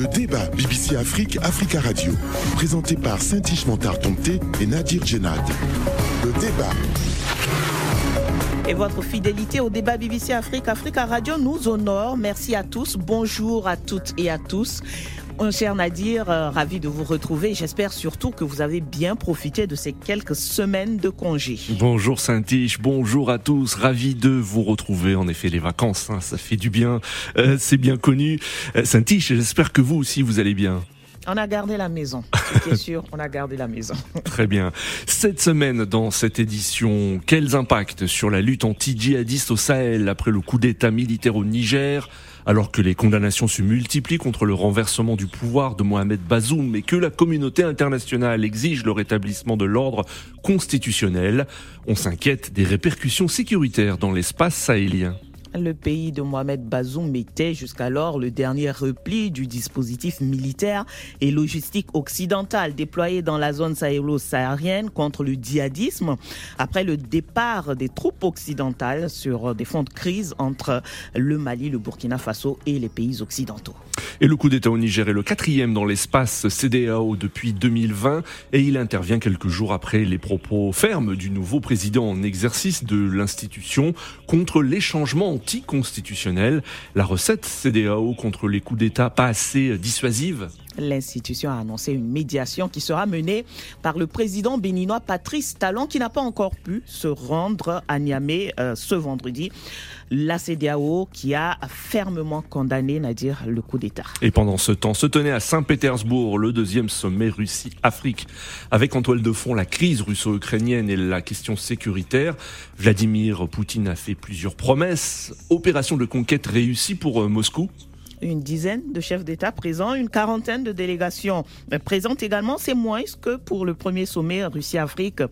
Le débat BBC Afrique, Africa Radio, présenté par Saint-Ish Montard et Nadir Djenad. Le débat. Et votre fidélité au débat BBC Afrique, Africa Radio nous honore. Merci à tous. Bonjour à toutes et à tous. Cher Nadir, euh, ravi de vous retrouver. J'espère surtout que vous avez bien profité de ces quelques semaines de congé. Bonjour Saint-Tiche, bonjour à tous. Ravi de vous retrouver. En effet, les vacances, hein, ça fait du bien. Euh, c'est bien connu. Euh, Saint-Tiche, j'espère que vous aussi, vous allez bien. On a gardé la maison. C'est sûr, on a gardé la maison. Très bien. Cette semaine, dans cette édition, quels impacts sur la lutte anti-djihadiste au Sahel après le coup d'État militaire au Niger? Alors que les condamnations se multiplient contre le renversement du pouvoir de Mohamed Bazoum et que la communauté internationale exige le rétablissement de l'ordre constitutionnel, on s'inquiète des répercussions sécuritaires dans l'espace sahélien. Le pays de Mohamed Bazoum était jusqu'alors le dernier repli du dispositif militaire et logistique occidental déployé dans la zone sahélo-saharienne contre le djihadisme après le départ des troupes occidentales sur des fonds de crise entre le Mali, le Burkina Faso et les pays occidentaux. Et le coup d'État au Niger est le quatrième dans l'espace CDAO depuis 2020 et il intervient quelques jours après les propos fermes du nouveau président en exercice de l'institution contre les changements La recette CDAO contre les coups d'État pas assez dissuasive L'institution a annoncé une médiation qui sera menée par le président béninois Patrice Talon qui n'a pas encore pu se rendre à Niamey euh, ce vendredi. La CDAO qui a fermement condamné Nadir le coup d'État. Et pendant ce temps se tenait à Saint-Pétersbourg le deuxième sommet Russie-Afrique avec en toile de fond la crise russo-ukrainienne et la question sécuritaire. Vladimir Poutine a fait plusieurs promesses. Opération de conquête réussie pour euh, Moscou une dizaine de chefs d'État présents, une quarantaine de délégations présentes également. C'est moins que pour le premier sommet Russie-Afrique.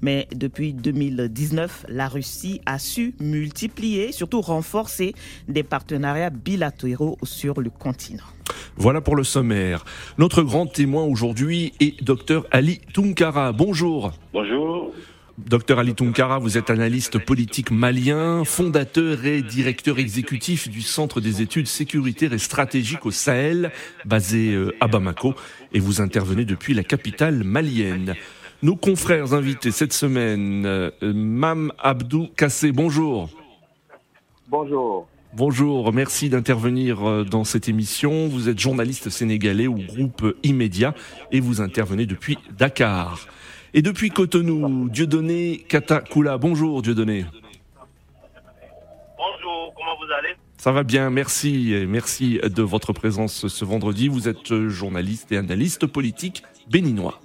Mais depuis 2019, la Russie a su multiplier, surtout renforcer des partenariats bilatéraux sur le continent. Voilà pour le sommaire. Notre grand témoin aujourd'hui est Dr Ali Tunkara. Bonjour. Bonjour. Docteur Ali Tunkara, vous êtes analyste politique malien, fondateur et directeur exécutif du Centre des études sécuritaires et stratégiques au Sahel, basé euh, à Bamako, et vous intervenez depuis la capitale malienne. Nos confrères invités cette semaine, euh, Mam Abdou Kassé, bonjour. Bonjour. Bonjour, merci d'intervenir euh, dans cette émission. Vous êtes journaliste sénégalais au groupe Immédiat et vous intervenez depuis Dakar. Et depuis Cotonou, Dieudonné Katakula. Bonjour Dieudonné. Bonjour, comment vous allez? Ça va bien, merci. Merci de votre présence ce vendredi. Vous êtes journaliste et analyste politique béninois.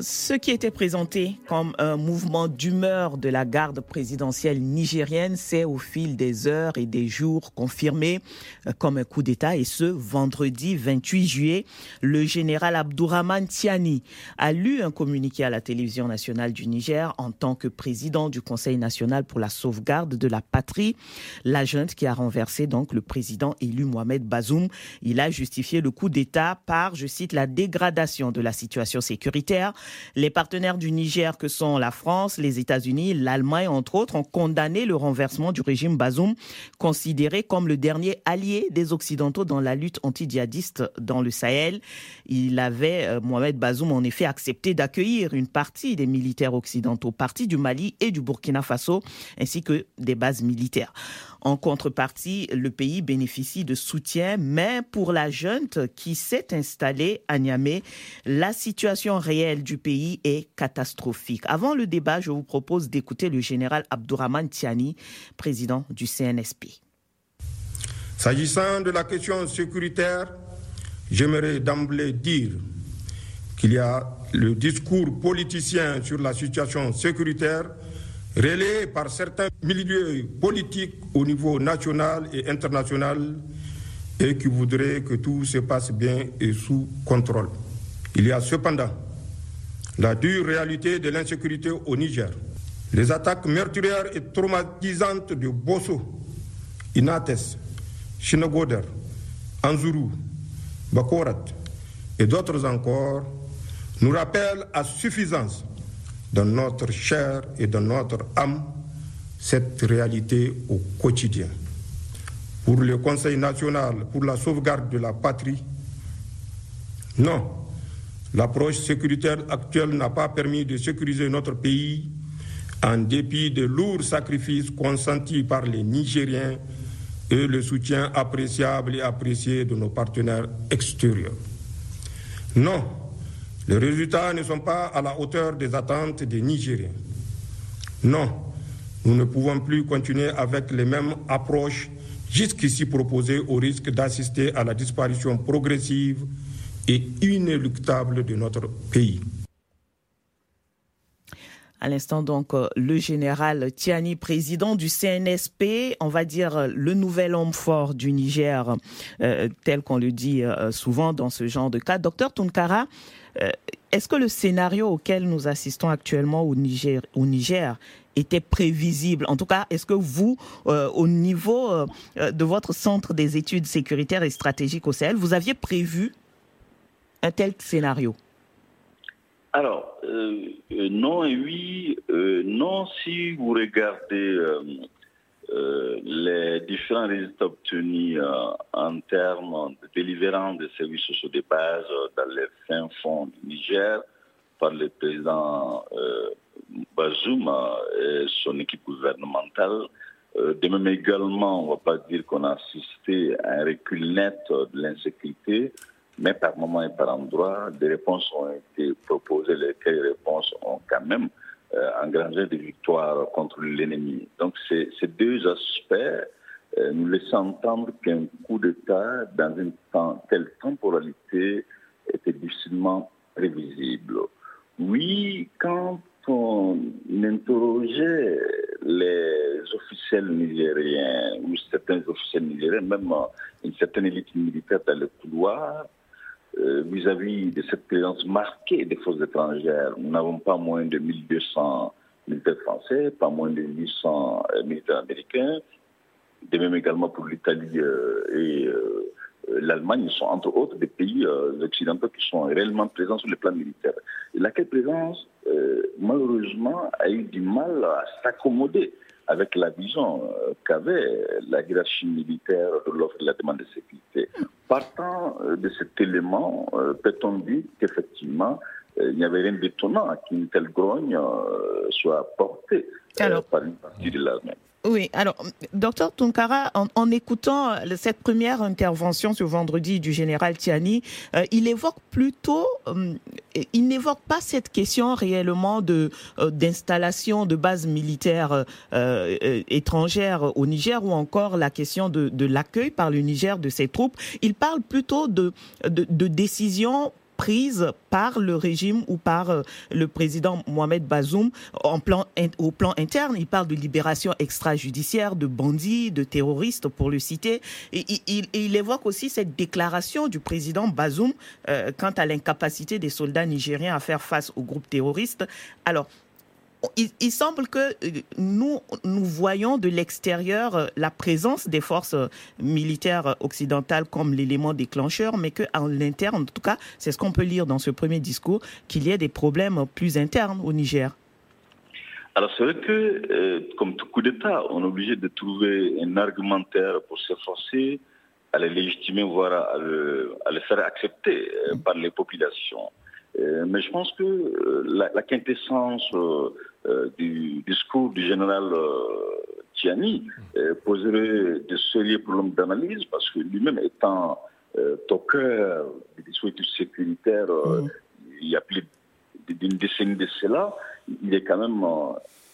Ce qui était présenté comme un mouvement d'humeur de la garde présidentielle nigérienne s'est au fil des heures et des jours confirmé euh, comme un coup d'État. Et ce vendredi 28 juillet, le général Abdourahman Tiani a lu un communiqué à la télévision nationale du Niger en tant que président du Conseil national pour la sauvegarde de la patrie. La junte qui a renversé donc le président élu Mohamed Bazoum. Il a justifié le coup d'État par, je cite, la dégradation de la situation sécuritaire les partenaires du Niger, que sont la France, les États-Unis, l'Allemagne, entre autres, ont condamné le renversement du régime Bazoum, considéré comme le dernier allié des Occidentaux dans la lutte anti-djihadiste dans le Sahel. Il avait, euh, Mohamed Bazoum, en effet, accepté d'accueillir une partie des militaires occidentaux, partie du Mali et du Burkina Faso, ainsi que des bases militaires. En contrepartie, le pays bénéficie de soutien, mais pour la junte qui s'est installée à Niamey, la situation réelle du pays est catastrophique. Avant le débat, je vous propose d'écouter le général Abdourahman Tiani, président du CNSP. S'agissant de la question sécuritaire, j'aimerais d'emblée dire qu'il y a le discours politicien sur la situation sécuritaire relayé par certains milieux politiques au niveau national et international et qui voudraient que tout se passe bien et sous contrôle. Il y a cependant la dure réalité de l'insécurité au Niger. Les attaques meurtrières et traumatisantes de Bosso, Inates, Shinagoder, Anzuru, Bakorat et d'autres encore nous rappellent à suffisance dans notre chair et dans notre âme cette réalité au quotidien. pour le Conseil national pour la sauvegarde de la patrie Non, l'approche sécuritaire actuelle n'a pas permis de sécuriser notre pays en dépit des lourds sacrifices consentis par les Nigériens et le soutien appréciable et apprécié de nos partenaires extérieurs. Non, les résultats ne sont pas à la hauteur des attentes des Nigériens. Non, nous ne pouvons plus continuer avec les mêmes approches jusqu'ici proposées au risque d'assister à la disparition progressive et inéluctable de notre pays. À l'instant, donc, euh, le général Tiani, président du CNSP, on va dire euh, le nouvel homme fort du Niger, euh, tel qu'on le dit souvent dans ce genre de cas. Docteur Tunkara, est-ce que le scénario auquel nous assistons actuellement au Niger, était prévisible? En tout cas, est-ce que vous, au niveau de votre centre des études sécuritaires et stratégiques au Sahel, vous aviez prévu un tel scénario? Alors, euh, euh, non et oui. Euh, non, si vous regardez les différents résultats obtenus en termes de délivrance des services sociaux de base dans les fins fonds du Niger par le président Bazoum et son équipe gouvernementale, de même également, on ne va pas dire qu'on a assisté à un recul net de l'insécurité, mais par moment et par endroit, des réponses ont été proposées, lesquelles réponses ont quand même euh, engrangé des victoires contre l'ennemi. Donc ces, deux aspects euh, nous laissent entendre qu'un coup d'État dans une telle temporalité était difficilement prévisible. Oui, quand on interrogeait les officiels nigériens ou certains officiels nigériens, même une certaine élite militaire dans le couloir, euh, vis-à-vis de cette présence marquée des forces étrangères. Nous n'avons pas moins de 1200 militaires français, pas moins de 800 euh, militaires américains, de même également pour l'Italie euh, et l'Allemagne, sont entre autres des pays occidentaux qui sont réellement présents sur le plan militaire. Laquelle présence, malheureusement, a eu du mal à s'accommoder avec la vision qu'avait la hiérarchie militaire de l'offre et de la demande de sécurité. Partant euh, de cet élément, euh, peut-on dire qu'effectivement, euh, il n'y avait rien d'étonnant qu'une telle grogne soit portée par une partie de l'armée? Oui, alors, docteur Tunkara, en, écoutant cette première intervention ce vendredi du général Tiani, il évoque plutôt, il n'évoque pas cette question réellement de d'installation de bases militaires étrangères au Niger ou encore la question de, de l'accueil par le Niger de ses troupes. Il parle plutôt de, de, de décisions prise par le régime ou par euh, le président Mohamed Bazoum au plan interne. Il parle de libération extrajudiciaire de bandits, de terroristes, pour le citer. Et, il, évoque aussi cette déclaration du président Bazoum euh, quant à l'incapacité des soldats nigériens à faire face aux groupes terroristes. Alors, il, semble que euh, nous, nous voyons de l'extérieur euh, la présence des forces euh, militaires occidentales comme l'élément déclencheur, mais qu'en l'interne, en tout cas, c'est ce qu'on peut lire dans ce premier discours, qu'il y ait des problèmes plus internes au Niger. Alors c'est vrai que, comme tout coup d'État, on est obligé de trouver un argumentaire pour s'efforcer à le légitimer, voire à le, faire accepter par les populations. mais je pense que la quintessence du discours du général euh, Tiani euh, poserait de sérieux problèmes d'analyse parce que lui-même étant au cœur des dispositifs sécuritaires mmh. il y a plus d'une décennie de cela, il est quand même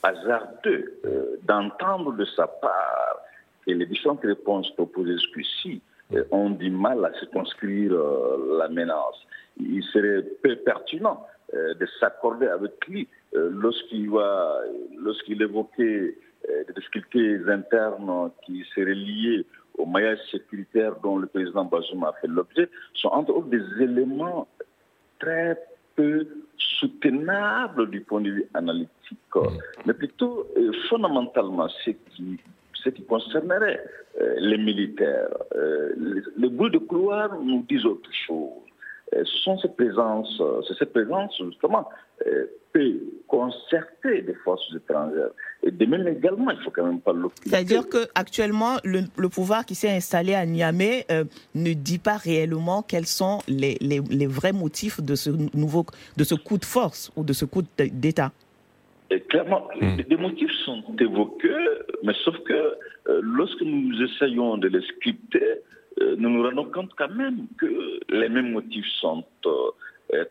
hasardeux d'entendre de sa part que les différentes réponses proposées jusqu'ici ont du mal à circonscrire la menace. Il serait peu pertinent de s'accorder avec lui euh, lorsqu'il évoquait euh, des difficultés internes qui seraient liées au maillage sécuritaire dont le président Bazoum a fait l'objet, sont entre autres des éléments très peu soutenables du point de vue analytique, mmh. mais plutôt euh, fondamentalement ce qui, ce qui concernerait les militaires. les, bruits de couloir nous disent autre chose. ce sont ces présences, c'est cette présence justement peut concerter des forces étrangères. Et de même également, il faut quand même pas l'occulter. C'est-à-dire qu'actuellement, le, le pouvoir qui s'est installé à Niamey ne dit pas réellement quels sont les, les, les, vrais motifs de ce nouveau, de ce coup de force ou de ce coup d'État. Clairement, hmm. des motifs sont évoqués, mais sauf que lorsque nous essayons de les scripter, nous nous rendons compte quand même que les mêmes motifs sont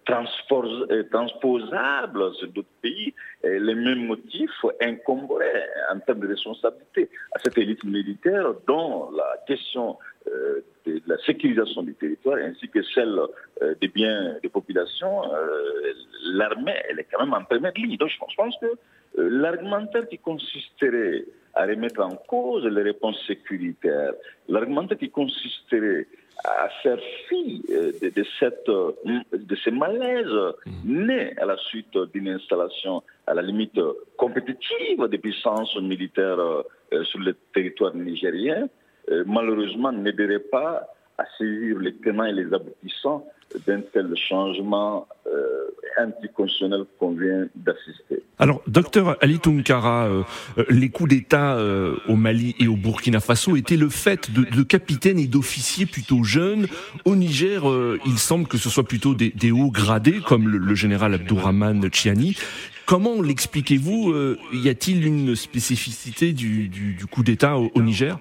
transposables sur d'autres pays, et les mêmes motifs incomberaient en termes de responsabilité à cette élite militaire dont la question de la sécurisation du territoire ainsi que celle des biens des populations, l'armée, elle est quand même en première ligne. Donc je pense que l'argumentaire qui consisterait à remettre en cause les réponses sécuritaires, l'argumentaire qui consisterait à faire fi de, de, cette, de ces malaises nés à la suite d'une installation à la limite compétitive des puissances militaires sur le territoire nigérien, malheureusement n'aiderait pas à saisir les tenants et les aboutissants d'un tel changement euh, anticonstitutionnel qu'on vient d'assister. Alors, docteur Ali Tunkara, euh, les coups d'État euh, au Mali et au Burkina Faso étaient le fait de, de capitaines et d'officiers plutôt jeunes. Au Niger, euh, il semble que ce soit plutôt des, des hauts gradés, comme le, le général Abdourahman Chiani. Comment l'expliquez-vous euh, Y a-t-il une spécificité du, du, du coup d'État au, au Niger?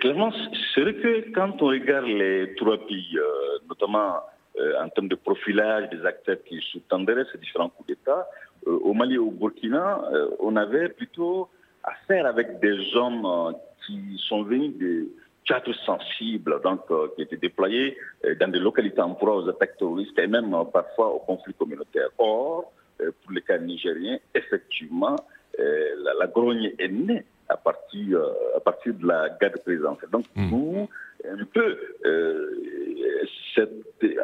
Clairement, c'est vrai que quand on regarde les trois pays, euh, notamment euh, en termes de profilage des acteurs qui sous-tendraient ces différents coups d'État, euh, au Mali et au Burkina, on avait plutôt affaire avec des hommes qui sont venus de théâtres sensibles, donc qui étaient déployés dans des localités en proie aux attaques terroristes et même parfois aux conflits communautaires. Or, pour les cas nigériens, effectivement, la grogne est née à partir, à partir de la garde présidentielle. Donc, mmh. nous, un peu, euh, cette,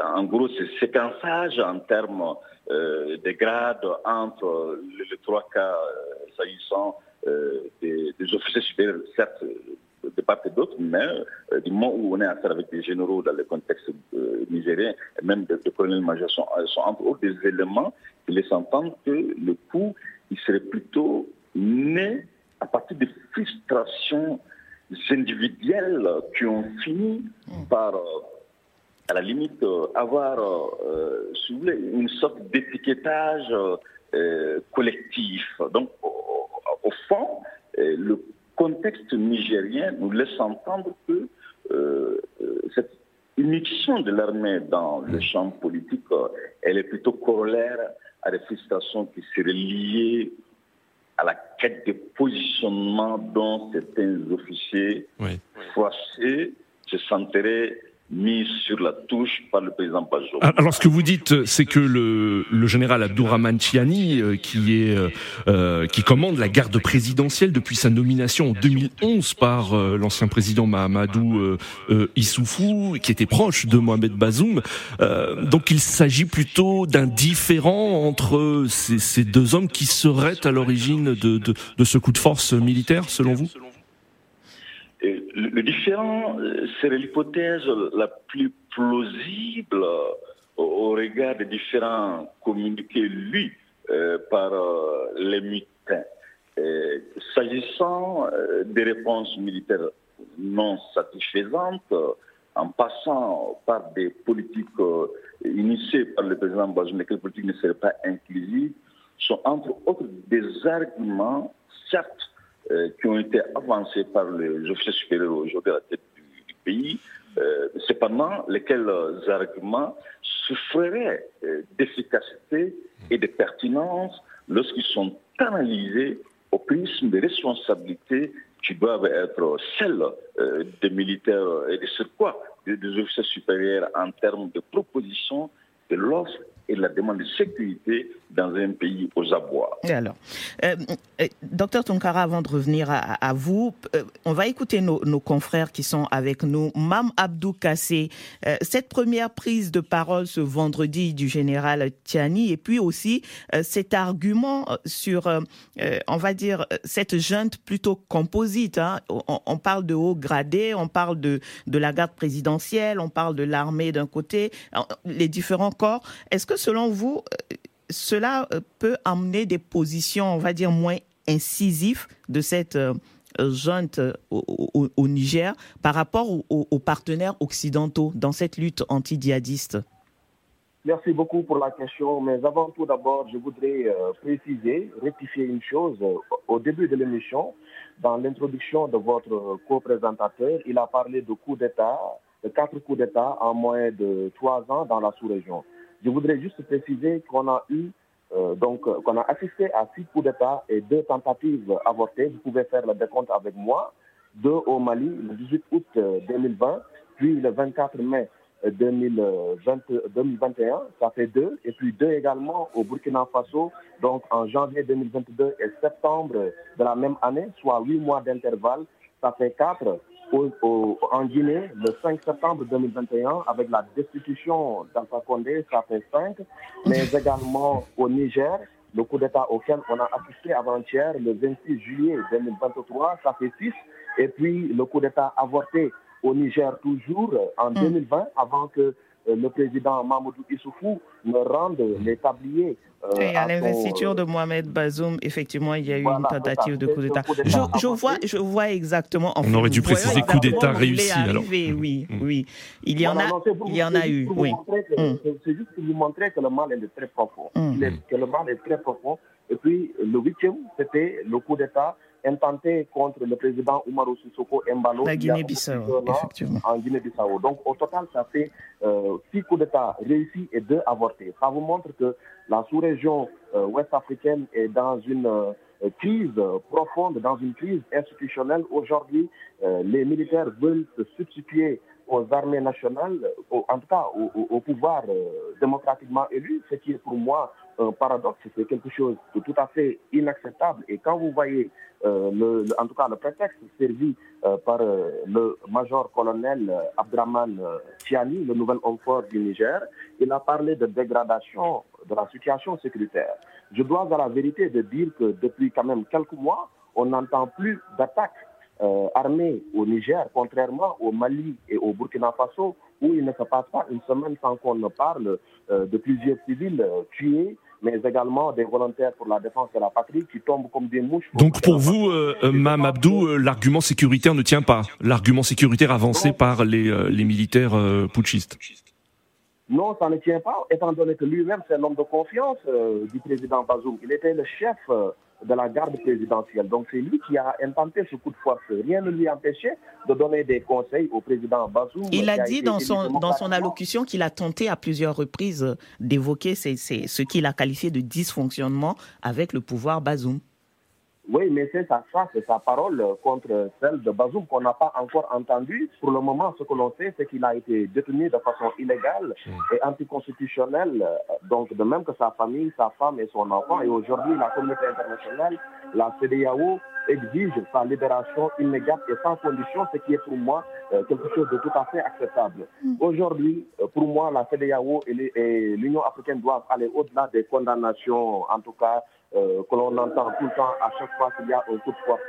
en gros, ce séquençage en termes euh, de grades entre les, les trois cas euh, s'agissant des, des, officiers supérieurs, certes, de part et d'autre, mais du moment où on est à faire avec des généraux dans le contexte nigérien, même de, de colonels-majors sont, sont entre autres des éléments qui laissent entendre que le coup, il serait plutôt né à partir des frustrations individuelles qui ont fini par, à la limite, avoir, euh, si vous voulez, une sorte d'étiquetage euh, collectif. Donc, au, au fond, euh, le contexte nigérien nous laisse entendre que euh, cette immixtion de l'armée dans le champ politique, elle est plutôt corollaire à des frustrations qui seraient liées à la quête de positionnement dont certains officiers oui. froissés se sentiraient Bazoum. Alors ce que vous dites, c'est que le, général Abdourahman Chiani, euh, qui est euh, qui commande la garde présidentielle depuis sa nomination en 2011 par euh, l'ancien président Mahamadou euh, euh, Issoufou, qui était proche de Mohamed Bazoum, donc il s'agit plutôt d'un différent entre ces, ces, deux hommes qui seraient à l'origine de, de, de ce coup de force militaire, selon vous? Le différent serait l'hypothèse la plus plausible au regard des différents communiqués lus euh, par euh, les mutins. S'agissant euh, des réponses militaires non satisfaisantes, en passant par des politiques initiées par le président Bazoum, lesquelles politiques ne seraient pas inclusives, sont entre autres des arguments, certes, euh, qui ont été avancés par les officiers supérieurs aujourd'hui à la tête du, pays, euh, cependant, lesquels arguments souffriraient euh, d'efficacité et de pertinence lorsqu'ils sont analysés au prisme des responsabilités qui doivent être celles euh, des militaires et des surcroît des, des officiers supérieurs en termes de proposition de l'offre et la demande de sécurité dans un pays aux abois. alors, euh, euh, docteur Tonkara, avant de revenir à, vous, euh, on va écouter nos, confrères qui sont avec nous. Mam Abdou Kassé, cette première prise de parole ce vendredi du général Tiani, et puis aussi cet argument sur, on va dire, cette junte plutôt composite. Hein. On, parle de haut gradé, on parle de, de la garde présidentielle, on parle de l'armée d'un côté, les différents corps. Est-ce que selon vous, cela euh, peut amener des positions, on va dire, moins incisives de cette euh, junte euh, au, Niger par rapport aux, partenaires occidentaux dans cette lutte anti-djihadiste? Merci beaucoup pour la question, mais avant tout d'abord, je voudrais préciser, rectifier une chose. Au début de l'émission, dans l'introduction de votre co-présentateur, il a parlé de coups d'État, de quatre coups d'État en moins de trois ans dans la sous-région. Je voudrais juste préciser qu'on a eu euh, donc qu'on a assisté à six coups d'État et deux tentatives avortées. Vous pouvez faire le décompte avec moi. Deux au Mali le 18 août 2020, euh, puis le 24 mai 2020, euh, 2021, ça fait deux, et puis deux également au Burkina Faso, donc en janvier 2022 et septembre de la même année, soit huit mois d'intervalle, ça fait quatre en Guinée le 5 septembre 2021 avec la destitution d'Alpha Condé, ça fait 5, mais également au Niger, le coup d'État auquel on a assisté avant-hier, le 26 juillet 2023, ça fait 6, et puis le coup d'État avorté au Niger toujours en 2020 hmm. avant que le président Mahmoudou Issoufou me rende les tabliers. Euh, à, l'investiture de Mohamed Bazoum, effectivement, il y a eu une tentative de coup d'État. Je, vois, je vois exactement. On aurait dû préciser coup d'État réussi. Alors. Oui, mm. oui. Il y en a, il y en a eu. Oui. Mm. C'est juste pour vous montrer que le mal est très profond. Mm. Que le mal est très profond. Et puis, le huitième, c'était le coup d'État intenté contre le président Oumarou Sissoko Mbalo La Guinée-Bissau, effectivement. en Guinée-Bissau. Donc au total, ça fait euh, six coups d'État réussis et deux avortés. Ça vous montre que la sous-région euh, ouest africaine est dans une euh, crise profonde, dans une crise institutionnelle. Aujourd'hui, les militaires veulent se substituer aux armées nationales, en tout cas au, pouvoir démocratiquement élu, ce qui est pour moi un paradoxe, c'est quelque chose de tout à fait inacceptable. Et quand vous voyez, euh, le, en tout cas, le prétexte servi euh, par euh, le major-colonel Abdraman Tiani, le nouvel homme fort du Niger, il a parlé de dégradation de la situation sécuritaire. Je dois à la vérité de dire que depuis quand même quelques mois, on n'entend plus d'attaques armées au Niger, contrairement au Mali et au Burkina Faso, où il ne se passe pas une semaine sans qu'on ne parle de plusieurs civils tués, mais également des volontaires pour la défense de la patrie qui tombent comme des mouches. Donc pour vous, euh, euh Mme Abdou, euh, l'argument sécuritaire ne tient pas, l'argument sécuritaire avancé par les, euh, les militaires putschistes non, ça ne tient pas, étant donné que lui-même, c'est l'homme de confiance du président Bazoum. Il était le chef de la garde présidentielle. Donc c'est lui qui a intenté ce coup de force. Rien ne lui empêchait de donner des conseils au président Bazoum. Il a, dit dans son, dans son allocution qu'il a tenté à plusieurs reprises d'évoquer ce qu'il a qualifié de dysfonctionnement avec le pouvoir Bazoum. Oui, mais c'est ça, c'est sa parole contre celle de Bazoum qu'on n'a pas encore entendue. Pour le moment, ce que l'on sait, c'est qu'il a été détenu de façon illégale mm. et anticonstitutionnelle, donc de même que sa famille, sa femme et son enfant. Et aujourd'hui, la communauté internationale, la CDAO, exige sa libération immédiate et sans condition, ce qui est pour moi euh, quelque chose de tout à fait acceptable. Mm. Aujourd'hui, euh, pour moi, la CDAO et l'Union africaine doivent aller au-delà des condamnations, en tout cas euh, que l'on entend tout le temps à chaque fois qu'il y a un coup de force.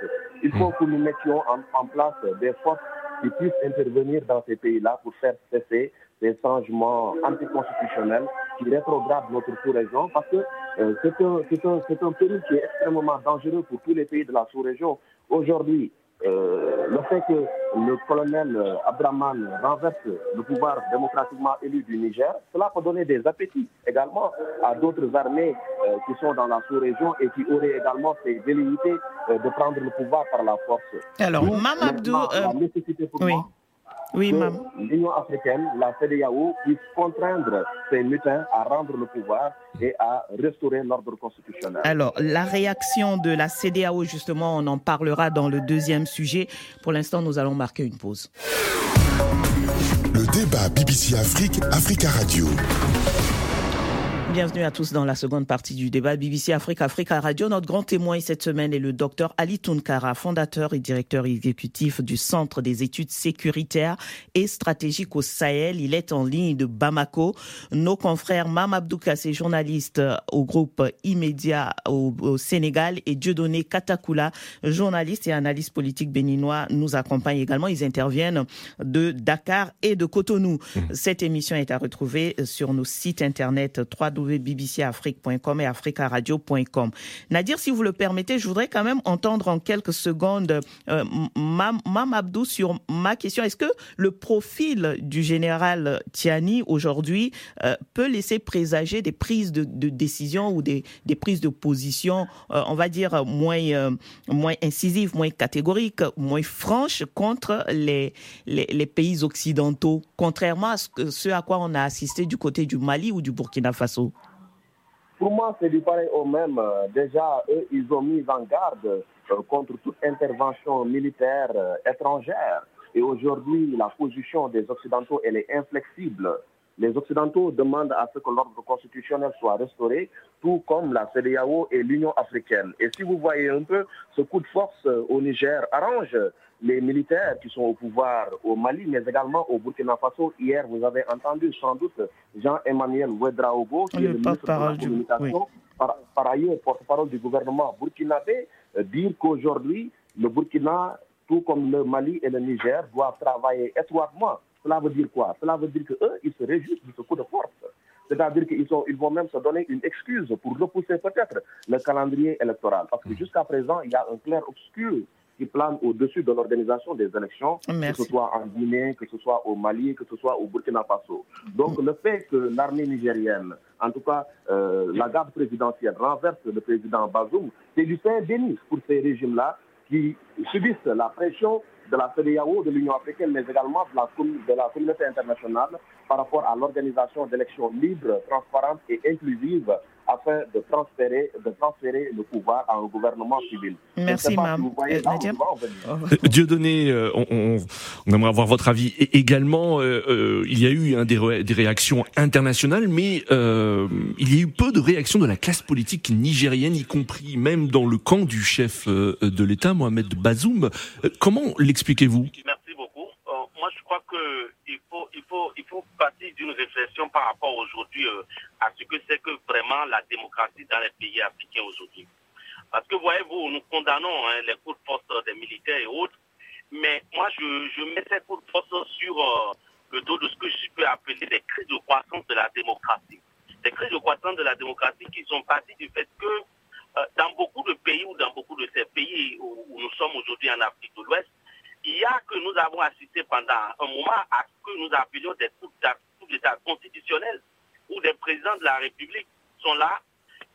Il faut que nous mettions en, place des forces qui puissent intervenir dans ces pays-là pour faire cesser des changements anticonstitutionnels qui rétrogradent notre sous-région parce que euh, c'est un, un, un pays qui est extrêmement dangereux pour tous les pays de la sous-région. Aujourd'hui, euh, le fait que le colonel euh, Abdraman renverse le pouvoir démocratiquement élu du Niger, cela peut donner des appétits également à d'autres armées euh, qui sont dans la sous-région et qui auraient également ces velléités de prendre le pouvoir par la force. Alors, Mamadou, la nécessité pour moi, oui, que l'Union africaine, la CDAO, puisse contraindre ces mutins à rendre le pouvoir et à restaurer l'ordre constitutionnel. Alors, la réaction de la CDAO, justement, on en parlera dans le deuxième sujet. Pour l'instant, nous allons marquer une pause. Le débat BBC Afrique, Africa Radio. Bienvenue à tous dans la seconde partie du débat BBC Afrique Africa Radio. Notre grand témoin cette semaine est le docteur Ali Tunkara, fondateur et directeur exécutif du Centre des études sécuritaires et stratégiques au Sahel. Il est en ligne de Bamako. Nos confrères Mam Abdou Kassé, journaliste au groupe Immédiat au, au, Sénégal et Dieudonné Katakula, journaliste et analyste politique béninois, nous accompagnent également. Ils interviennent de Dakar et de Cotonou. Mmh. Cette émission est à retrouver sur nos sites internet 3 www.bbcafrique.com et africaradio.com. Nadir, si vous le permettez, je voudrais quand même entendre en quelques secondes euh, Abdou sur ma question. Est-ce que le profil du général Tiani aujourd'hui euh, peut laisser présager des prises de, de décision ou des, prises de position, euh, on va dire, moins, euh, moins incisives, moins catégoriques, moins franches contre les, pays occidentaux, contrairement à ce à quoi on a assisté du côté du Mali ou du Burkina Faso? Pour moi, c'est du pareil au même. Déjà, eux, ils ont mis en garde euh, contre toute intervention militaire euh, étrangère. Et aujourd'hui, la position des Occidentaux, elle est inflexible. Les Occidentaux demandent à ce que l'ordre constitutionnel soit restauré, tout comme la CDAO et l'Union africaine. Et si vous voyez un peu, ce coup de force au Niger arrange les militaires qui sont au pouvoir au Mali, mais également au Burkina Faso. Hier, vous avez entendu sans doute Jean-Emmanuel Ouedraogo, qui le est le ministre de la Communication, oui. par, par, ailleurs porte-parole du gouvernement burkinabé, euh, dire qu'aujourd'hui, le Burkina, tout comme le Mali et le Niger, doivent travailler étroitement. Cela veut dire quoi? Cela veut dire qu'eux, ils se réjouissent de ce coup de force. C'est-à-dire qu'ils ils vont même se donner une excuse pour repousser peut-être le calendrier électoral. Parce que jusqu'à présent, il y a un clair obscur qui plane au-dessus de l'organisation des élections, Merci. que ce soit en Guinée, que ce soit au Mali, que ce soit au Burkina Faso. Donc le fait que l'armée nigérienne, en tout cas euh, la garde présidentielle, renverse le président Bazoum, c'est du pain béni pour ces régimes-là qui subissent la pression de la CEDEAO, de l'Union africaine, mais également de la, de la communauté internationale par rapport à l'organisation d'élections libres, transparentes et inclusives afin de transférer, de transférer le pouvoir à un gouvernement civil. Merci, Mme. Si Dieudonné, euh, on, on, on, aimerait avoir votre avis. Et également, euh, euh, il y a eu hein, des, ré des, réactions internationales, mais euh, il y a eu peu de réactions de la classe politique nigérienne, y compris même dans le camp du chef de l'État, Mohamed Bazoum. comment l'expliquez-vous? Merci beaucoup. moi, je crois que il faut, il faut, il faut partir d'une réflexion par rapport aujourd'hui euh, à ce que c'est que vraiment la démocratie dans les pays africains aujourd'hui. Parce que voyez-vous, nous condamnons hein, les coups de force des militaires et autres, mais moi je, je mets ces coups de force sur euh, le dos de ce que je peux appeler des crises de croissance de la démocratie. Des crises de croissance de la démocratie qui sont parties du fait que euh, dans beaucoup de pays ou dans beaucoup de ces pays où nous sommes aujourd'hui en Afrique de l'Ouest, il y a que nous avons assisté pendant un moment à ce que nous appelions des coups d'État constitutionnels, où des présidents de la République sont là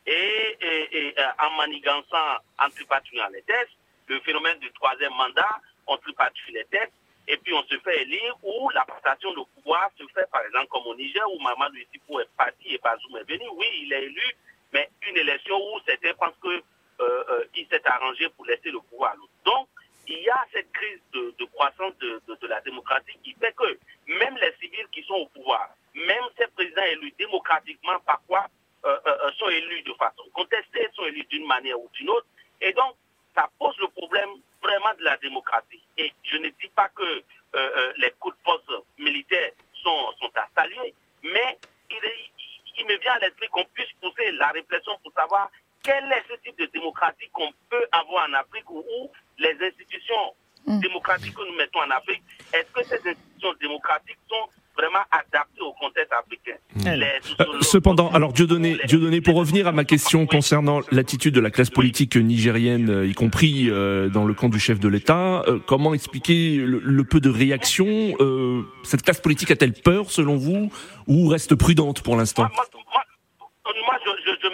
et, euh, en manigançant, en tripatouillant les tests, le phénomène du troisième mandat, on tripatouille les tests, et puis on se fait élire, ou la passation de pouvoir se fait, par exemple, comme au Niger, où Mamadou Issipou est parti et Bazoum est venu. Oui, il est élu, mais une élection où certains pensent qu'il euh, euh, s'est arrangé pour laisser le pouvoir à l'autre. Donc, il y a cette crise de, croissance de, la démocratie qui fait que même les civils qui sont au pouvoir, même ces présidents élus démocratiquement, parfois, euh, euh, sont élus de façon contestée, sont élus d'une manière ou d'une autre. Et donc, ça pose le problème vraiment de la démocratie. Et je ne dis pas que euh, les coups de force militaires sont, à saluer, mais il, il me vient à l'esprit qu'on puisse pousser la réflexion pour savoir quel est ce type de démocratie qu'on peut avoir en Afrique où les institutions mmh. démocratiques que nous mettons en Afrique, est-ce que ces institutions démocratiques sont vraiment adaptées au contexte africain? Mmh. les, Cependant, alors Dieudonné, Dieudonné, pour revenir à ma question concernant l'attitude de la classe politique nigérienne, y compris euh, dans le camp du chef de l'État, euh, comment expliquer le, le, peu de réaction euh, Cette classe politique a-t-elle peur, selon vous, ou reste prudente pour l'instant? Moi, moi, moi je, je, je,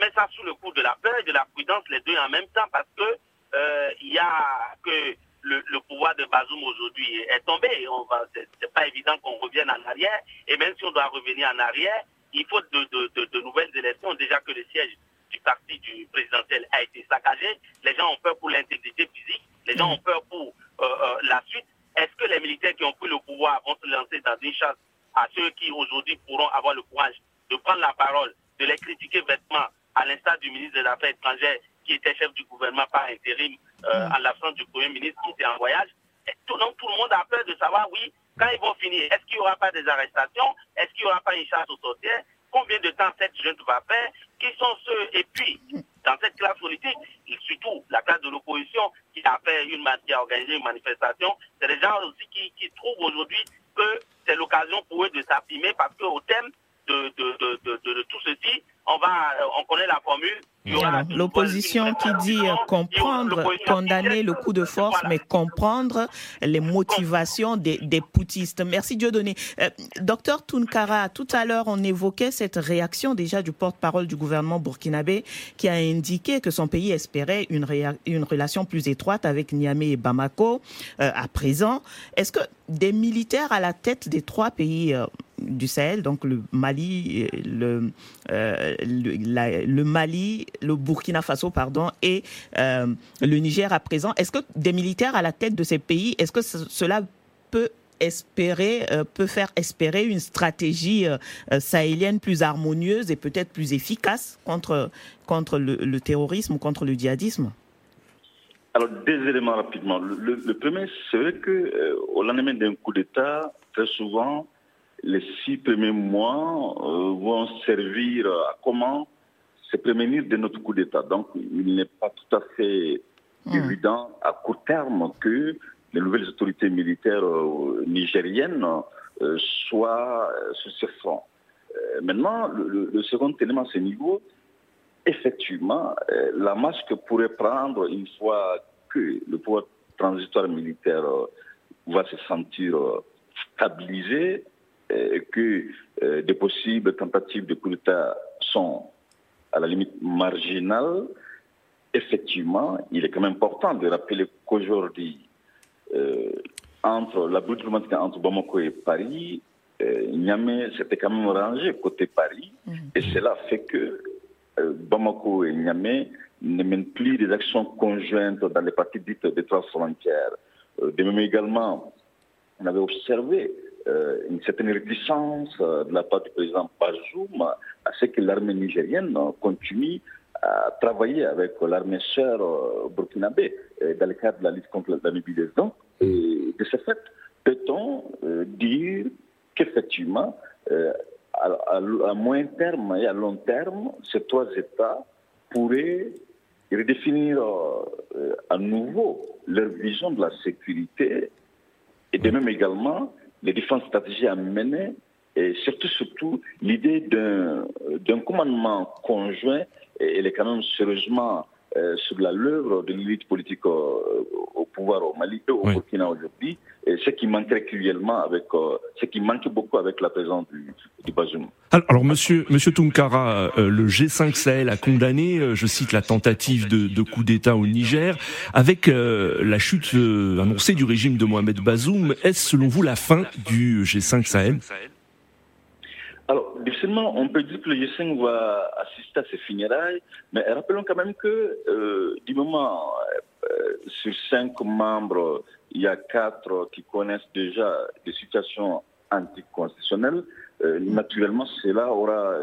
mets ça sous le coup de la peur et de la prudence, les deux en même temps, parce que euh, il y a que le, le pouvoir de Bazoum aujourd'hui est tombé. C'est pas évident qu'on revienne en arrière. Et même si on doit revenir en arrière, il faut de, de, de, de nouvelles élections. Déjà que le siège du parti du présidentiel a été saccagé, les gens ont peur pour l'intégrité physique, les gens ont peur pour euh, euh, la suite. Est-ce que les militaires qui ont pris le pouvoir vont se lancer dans une chasse à ceux qui aujourd'hui pourront avoir le courage de prendre la parole de les critiquer bêtement, à l'instar du ministre des Affaires étrangères qui était chef du gouvernement par intérim euh, mm. en l'absence du Premier ministre qui était en voyage. tout, donc, tout le monde a peur de savoir, oui, quand ils vont finir, est-ce qu'il n'y aura pas des arrestations Est-ce qu'il n'y aura pas une chasse aux sorcières Combien de temps cette jeune va faire Qui sont ceux Et puis, dans cette classe politique, et surtout la classe de l'opposition qui a fait une qui a organisé une manifestation, c'est des gens aussi qui, qui trouvent aujourd'hui que c'est l'occasion pour eux de s'affirmer parce qu'au thème de, de, de, de, tout ceci, on va, on connaît la formule. L'opposition qui dit comprendre, condamner le coup de force, mais comprendre les motivations des, des poutistes. Merci Dieudonné. Euh, docteur Tunkara, tout à l'heure, on évoquait cette réaction déjà du porte-parole du gouvernement burkinabé qui a indiqué que son pays espérait une, une relation plus étroite avec Niamey et Bamako. Euh, à présent, est-ce que des militaires à la tête des trois pays euh, du Sahel, donc le Mali, le, euh, le, Mali, le Burkina Faso, pardon, et euh, le Niger à présent. Est-ce que des militaires à la tête de ces pays, est-ce que cela peut espérer, euh, peut faire espérer une stratégie sahélienne plus harmonieuse et peut-être plus efficace contre, contre le, terrorisme contre le djihadisme? Alors, deux éléments rapidement. Le, premier, c'est vrai qu'au lendemain d'un coup d'État, très souvent, les six premiers mois euh, vont servir à comment se prémunir de notre coup d'État. Donc, il n'est pas tout à fait hmm. évident à court terme que les nouvelles autorités militaires euh, nigériennes euh, soient sur ce front. maintenant, le, second élément à ce niveau, effectivement, la marche que pourrait prendre une fois que le pouvoir transitoire militaire va se sentir stabilisé, que euh, des possibles tentatives de coup d'État sont à la limite marginales, effectivement, il est quand même important de rappeler qu'aujourd'hui, euh, entre la bout entre Bamako et Paris, Niamey s'était quand même rangé côté Paris, mhm. et cela fait que Bamako et Niamey ne mènent plus des actions conjointes dans les parties dites des trois frontières. de même également, on avait observé euh, une certaine réticence euh, de la part du président Bazoum à ce que l'armée nigérienne continue à travailler avec l'armée sœur euh, burkinabé dans le cadre de la lutte contre la mobilisation. Et de ce fait, peut-on dire qu'effectivement, à, moyen terme et à long terme, ces trois États pourraient redéfinir à nouveau leur vision de la sécurité et de même également les différentes stratégies à mener et surtout, surtout l'idée d'un commandement conjoint, elle est quand même sérieusement euh, sur la l'œuvre de l'élite politique au pouvoir au Mali et au Burkina aujourd'hui, ce qui manquait cruellement avec, euh, ce qui manquait beaucoup avec la présence du, du Bazoum. Alors, monsieur, monsieur Tunkara, euh, le G5 Sahel a condamné, je cite, la tentative de, de coup d'État au Niger. Avec la chute annoncée du régime de Mohamed Bazoum, est-ce selon vous la fin du G5 Sahel? Alors, difficilement, on peut dire que le G5 va assister à ces funérailles, mais rappelons quand même que euh, du moment, euh, sur cinq membres, il y a quatre qui connaissent déjà des situations anticonstitutionnelles. Euh, naturellement, cela aura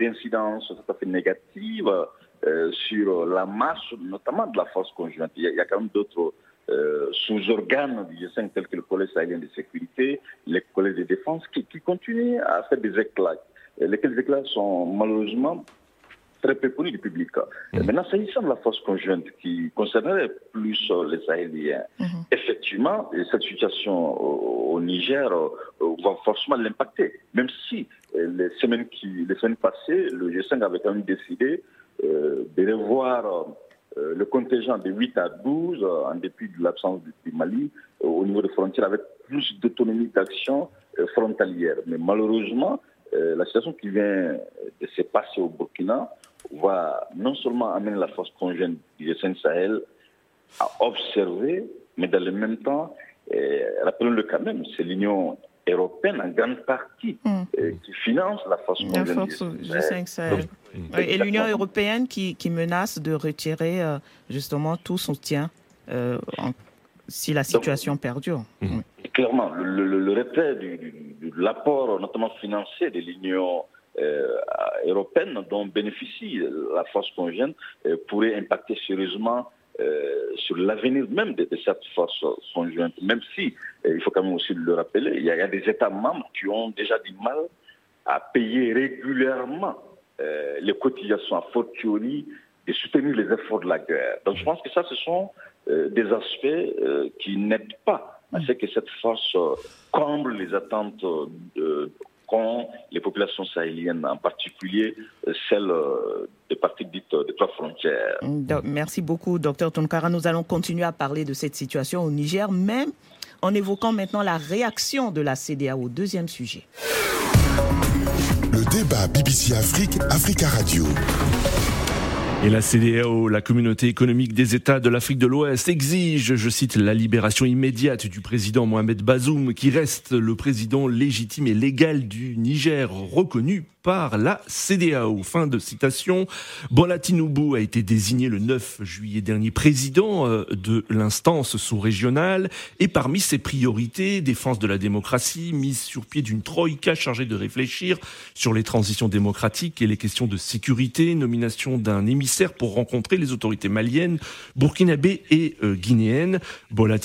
d'incidences tout à fait négatives sur la marche, notamment de la force conjointe. Il y a, quand même d'autres sous-organes du G5 tels que le Collège sahélien de sécurité, les collèges de défense, qui, qui continuent à faire des éclats lesquels éclats sont malheureusement très peu connus du public. Mmh. Maintenant, s'agissant de la force conjointe qui concernerait plus euh, les Sahéliens, mmh. effectivement, cette situation au, Niger euh, va forcément l'impacter. Même si euh, les semaines, qui, les semaines passées, le G5 avait quand même décidé de revoir le contingent de 8 à 12, en dépit de l'absence du, Mali, au niveau des frontières, avec plus d'autonomie d'action frontalière. Mais malheureusement, euh, la situation qui vient de se passer au Burkina va non seulement amener la force conjointe du G5 Sahel à observer, mais dans le même temps, euh, rappelons-le quand même, c'est l'Union européenne en grande partie hmm. euh, qui finance la force la force du G5 Sahel. et l'Union européenne qui, qui, menace de retirer justement tout soutien si la situation perdure. Clairement, le, le, retrait de l'apport, notamment financier, de l'Union européenne dont bénéficie la force conjointe pourrait impacter sérieusement sur l'avenir même de, cette force conjointe, même si, il faut quand même aussi le rappeler, il y, a, des États membres qui ont déjà du mal à payer régulièrement les cotisations à fortiori et soutenir les efforts de la guerre. Donc je pense que ça, ce sont des aspects qui n'aident pas à ce que cette force comble les attentes de, qu'ont les populations sahéliennes, en particulier celles des parties dites des trois frontières. Merci beaucoup, docteur Tonkara. Nous allons continuer à parler de cette situation au Niger, même en évoquant maintenant la réaction de la CDA au deuxième sujet. Le débat BBC Afrique, Africa Radio. Et la CDAO, la communauté économique des États de l'Afrique de l'Ouest, exige, je cite, la libération immédiate du président Mohamed Bazoum, qui reste le président légitime et légal du Niger, reconnu par la CDAO. Fin de citation. Bola a été désigné le 9 juillet dernier président euh, de l'instance sous-régionale et parmi ses priorités, défense de la démocratie, mise sur pied d'une troïka chargée de réfléchir sur les transitions démocratiques et les questions de sécurité, nomination d'un émissaire pour rencontrer les autorités maliennes, burkinabé et euh, guinéennes. Bola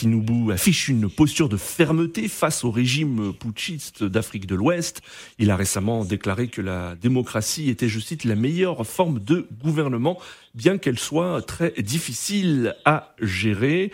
affiche une posture de fermeté face au régime putschiste d'Afrique de l'Ouest. Il a récemment déclaré que la démocratie était, je cite, la meilleure forme de gouvernement, bien qu'elle soit très difficile à gérer.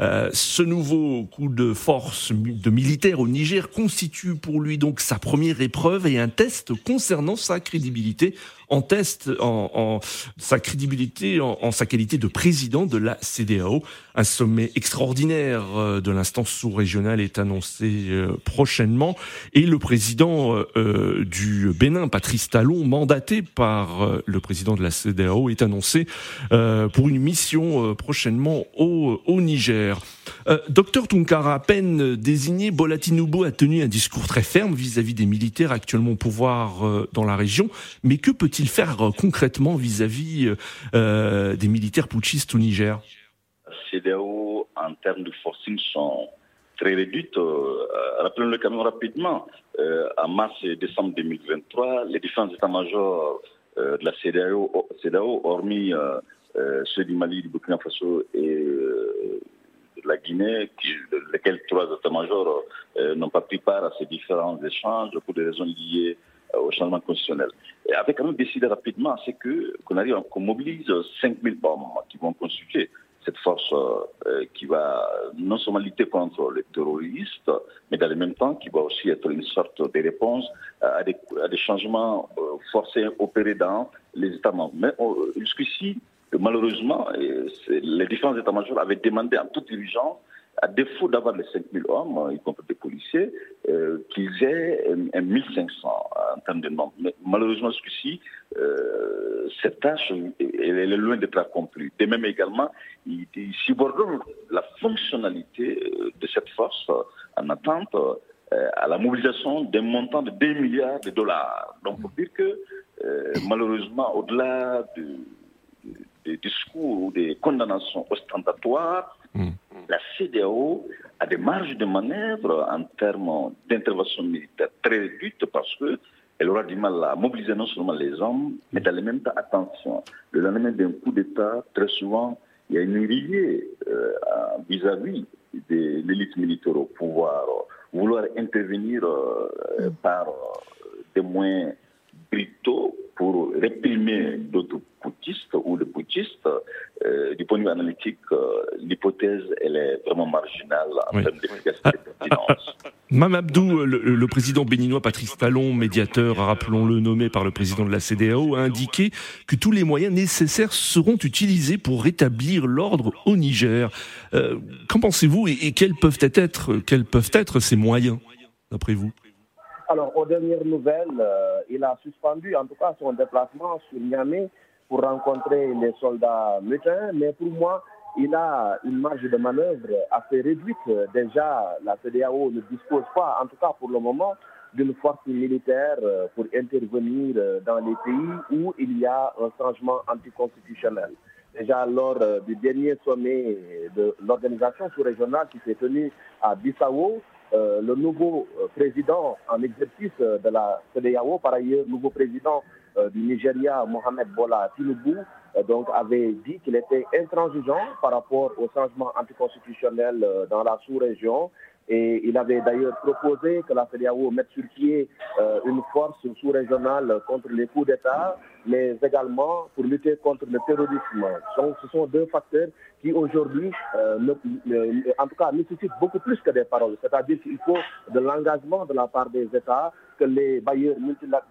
Euh, ce nouveau coup de force de militaire au Niger constitue pour lui donc sa première épreuve et un test concernant sa crédibilité en test en, sa crédibilité en, sa qualité de président de la CDAO. Un sommet extraordinaire euh, de l'instance sous-régionale est annoncé euh, prochainement et le président euh, du Bénin, Patrice Talon, mandaté par le président de la CDAO, est annoncé pour une mission prochainement au, au Niger. Docteur Tunkara, à peine désigné, Bola a tenu un discours très ferme vis-à-vis des militaires actuellement au pouvoir dans la région. Mais que peut-il faire concrètement vis-à-vis des militaires putschistes au Niger? CDAO, en termes de forcing, sont très réduites. Rappelons-le quand rapidement. en mars et décembre 2023, les différents états-majors de la CDAO, CDAO hormis ceux du Mali, du Burkina Faso et la Guinée, lesquels trois états-majors euh, n'ont pas pris part à ces différents échanges pour des raisons liées euh, au changement constitutionnel. Et avec quand même décidé rapidement, c'est que qu'on arrive, qu'on mobilise 5000 hommes qui vont constituer cette force euh, qui va non seulement lutter contre les terroristes, mais dans le même temps qui va aussi être une sorte de réponse à des, changements forcés opérés dans les États membres. Mais jusqu'ici, malheureusement, les différents états-majors avaient demandé en toute urgence, à défaut d'avoir les 5000 hommes, y compris des policiers, euh, qu'ils aient un, 1500 en termes de nombre. Mais malheureusement, jusqu'ici, euh, cette tâche elle, est loin d'être accomplie. De même également, ils, subordonnent la fonctionnalité euh, de cette force en attente à la mobilisation d'un montant de 2 milliards de dollars. Donc, pour dire que, malheureusement, au-delà de des discours ou des condamnations ostentatoires, mm. la CDAO a des marges de manœuvre en termes d'intervention militaire très réduites parce qu'elle aura du mal à mobiliser non seulement les hommes, mais dans le même temps, attention, le lendemain d'un coup d'État, très souvent, il y a une rivière euh, vis-à-vis de l'élite militaire au pouvoir, vouloir intervenir euh, mm. par euh, des moyens brutaux pour réprimer d'autres putschistes ou les putschistes, euh, du point de vue analytique, euh, l'hypothèse, elle est vraiment marginale en termes d'efficacité de pertinence. Mamabdou, le, le, président béninois Patrice Talon, médiateur, rappelons-le, nommé par le président de la CDAO, a indiqué que tous les moyens nécessaires seront utilisés pour rétablir l'ordre au Niger. Euh, qu'en pensez-vous et, et, quels peuvent être, quels peuvent être ces moyens, d'après vous? Alors, aux dernières nouvelles, euh, il a suspendu en tout cas son déplacement sur Niamey pour rencontrer les soldats mutins, mais pour moi, il a une marge de manœuvre assez réduite. Déjà, la CDAO ne dispose pas, en tout cas pour le moment, d'une force militaire euh, pour intervenir euh, dans les pays où il y a un changement anticonstitutionnel. Déjà lors du dernier sommet de l'organisation sous-régionale qui s'est tenu à Bissau, le nouveau président en exercice de la CDAO, par ailleurs nouveau président du Nigeria, Mohamed Bola Tinubu, donc avait dit qu'il était intransigeant par rapport au changement anticonstitutionnel dans la sous-région et il avait d'ailleurs proposé que la CDAO mette sur pied euh, une force sous-régionale contre les coups d'État, mais également pour lutter contre le terrorisme. Donc, ce sont deux facteurs qui aujourd'hui, euh, en tout cas, nécessitent beaucoup plus que des paroles. C'est-à-dire qu'il faut de l'engagement de la part des États, que les bailleurs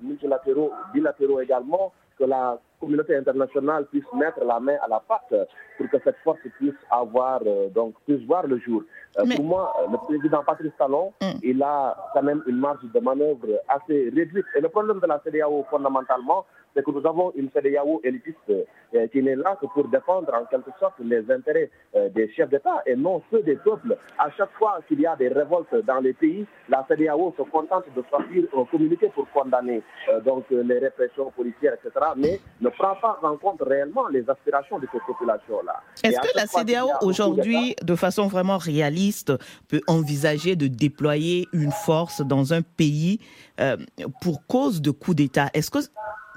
multilatéraux, bilatéraux également, que la communauté internationale puisse mettre la main à la pâte pour que cette force puisse avoir, euh, donc, puisse voir le jour. Euh, pour moi, euh, le président Patrice Talon, mm. il a quand même une marge de manœuvre assez réduite. Et le problème de la CDAO, fondamentalement, c'est que nous avons une CDAO élitiste euh, qui n'est là que pour défendre en quelque sorte les intérêts euh, des chefs d'État et non ceux des peuples. À chaque fois qu'il y a des révoltes dans les pays, la CDAO se contente de sortir un communiqué pour condamner euh, donc les répressions policières, etc., mais ne prend pas en compte réellement les aspirations de ces populations-là. Est-ce que la CDAO aujourd'hui, de façon vraiment réaliste, peut envisager de déployer une force dans un pays pour cause de coup d'État? Est-ce que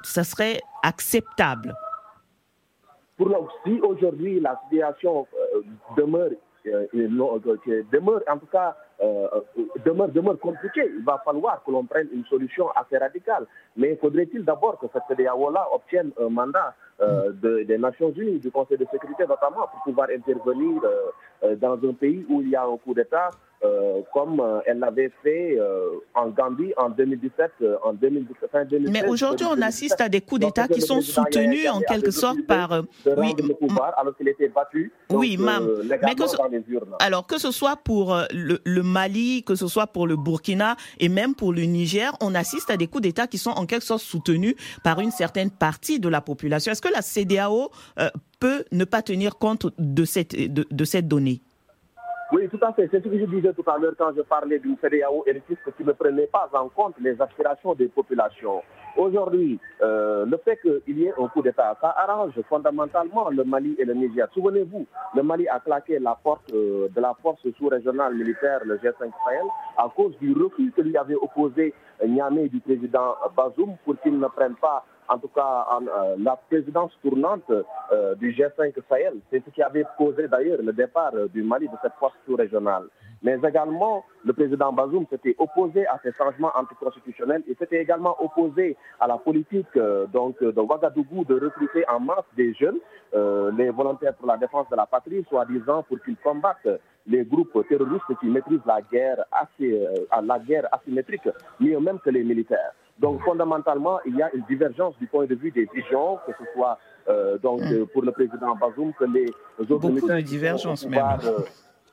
ça serait acceptable Pour si aujourd'hui la situation euh, demeure, euh, euh, demeure en tout cas demeure, demeure compliquée, il va falloir que l'on prenne une solution assez radicale. Mais faudrait-il d'abord que cette CDAO-là obtienne un mandat des Nations Unies, du Conseil de sécurité notamment, pour pouvoir intervenir dans un pays où il y a un coup d'État euh, comme euh, elle l'avait fait euh, en Gambie en 2017, en 2017, fin 2017 Mais aujourd'hui, on assiste à des coups d'État qui sont soutenus en quelque sorte par. oui, alors qu'il était battu. Oui, mam. Mais que ce... alors que ce soit pour le, le, Mali, que ce soit pour le Burkina et même pour le Niger, on assiste à des coups d'État qui sont en quelque sorte soutenus par une certaine partie de la population. Est-ce que la CDAO peut ne pas tenir compte de cette, de cette donnée? Oui, tout à fait. C'est ce que je disais tout à l'heure quand je parlais d'une CDAO élitiste qui ne prenait pas en compte les aspirations des populations. Aujourd'hui, euh, le fait qu'il y ait un coup d'État, ça arrange fondamentalement le Mali et le Niger. Souvenez-vous, le Mali a claqué la porte euh, de la force sous-régionale militaire, le G5 Sahel, à cause du refus que lui avait opposé Niamey du président Bazoum pour qu'il ne prenne pas en tout cas euh, la présidence tournante euh, du G5 Sahel. C'est ce qui avait causé d'ailleurs le départ euh, du Mali de cette force sous-régionale. Mais également, le président Bazoum s'était opposé à ces changements anticonstitutionnels et s'était également opposé à la politique donc, de Ouagadougou de recruter en masse des jeunes, les volontaires pour la défense de la patrie, soi-disant pour qu'ils combattent les groupes terroristes qui maîtrisent la guerre, assez, la guerre asymétrique, mieux même que les militaires. Donc fondamentalement, il y a une divergence du point de vue des visions, que ce soit euh, donc mm. euh, pour le président Bazoum que les autres Beaucoup de divergences même. Euh,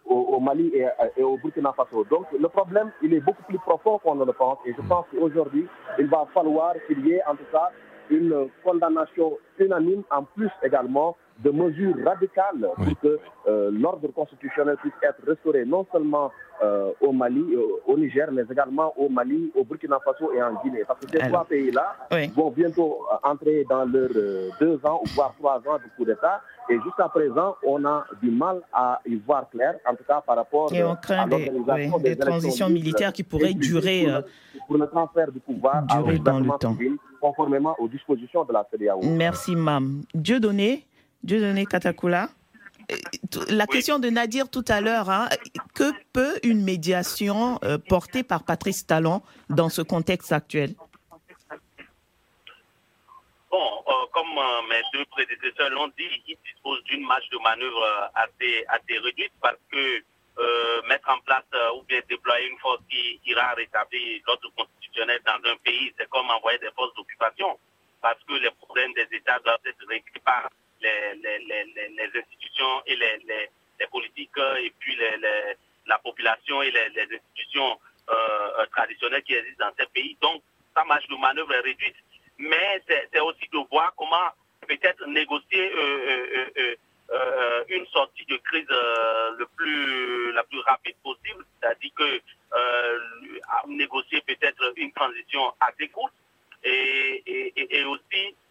au, Mali et, au Burkina Faso. Donc le problème, il est beaucoup plus profond qu'on ne le pense. Et je mm. pense qu'aujourd'hui, il va falloir qu'il y ait en tout cas une condamnation unanime, en plus également de mesures radicales pour que euh, l'ordre constitutionnel puisse être restauré non seulement euh, au Mali, euh, au Niger, mais également au Mali, au Burkina Faso et en Guinée. Parce que ces trois pays-là vont bientôt entrer dans leurs deux ans ou voire trois ans de coup d'État. Et jusqu'à présent, on a du mal à y voir clair, en tout cas par rapport et on craint à l'organisation des, transitions militaires qui pourraient durer pour le, transfert du pouvoir durer dans le temps. conformément aux dispositions de la CDAO. Merci, Mam. Dieu donné, Dieudonné Katakula. La question de Nadir tout à l'heure, hein, que peut une médiation euh, porter par Patrice Talon dans ce contexte actuel? Bon, euh, comme euh, mes deux prédécesseurs l'ont dit, il dispose d'une marge de manœuvre assez, assez réduite parce que mettre en place ou bien déployer une force qui ira rétablir l'ordre constitutionnel dans un pays, c'est comme envoyer des forces d'occupation parce que les problèmes des États doivent être réglés par les, institutions et les, politiques et puis la population et les, institutions euh, euh, traditionnelles qui existent dans ces pays. Donc, sa marge de manœuvre est réduite. Mais c'est aussi de voir comment peut-être négocier euh, une sortie de crise le plus, la plus rapide possible, c'est-à-dire que négocier peut-être une transition assez courte et, et aussi euh, euh, euh,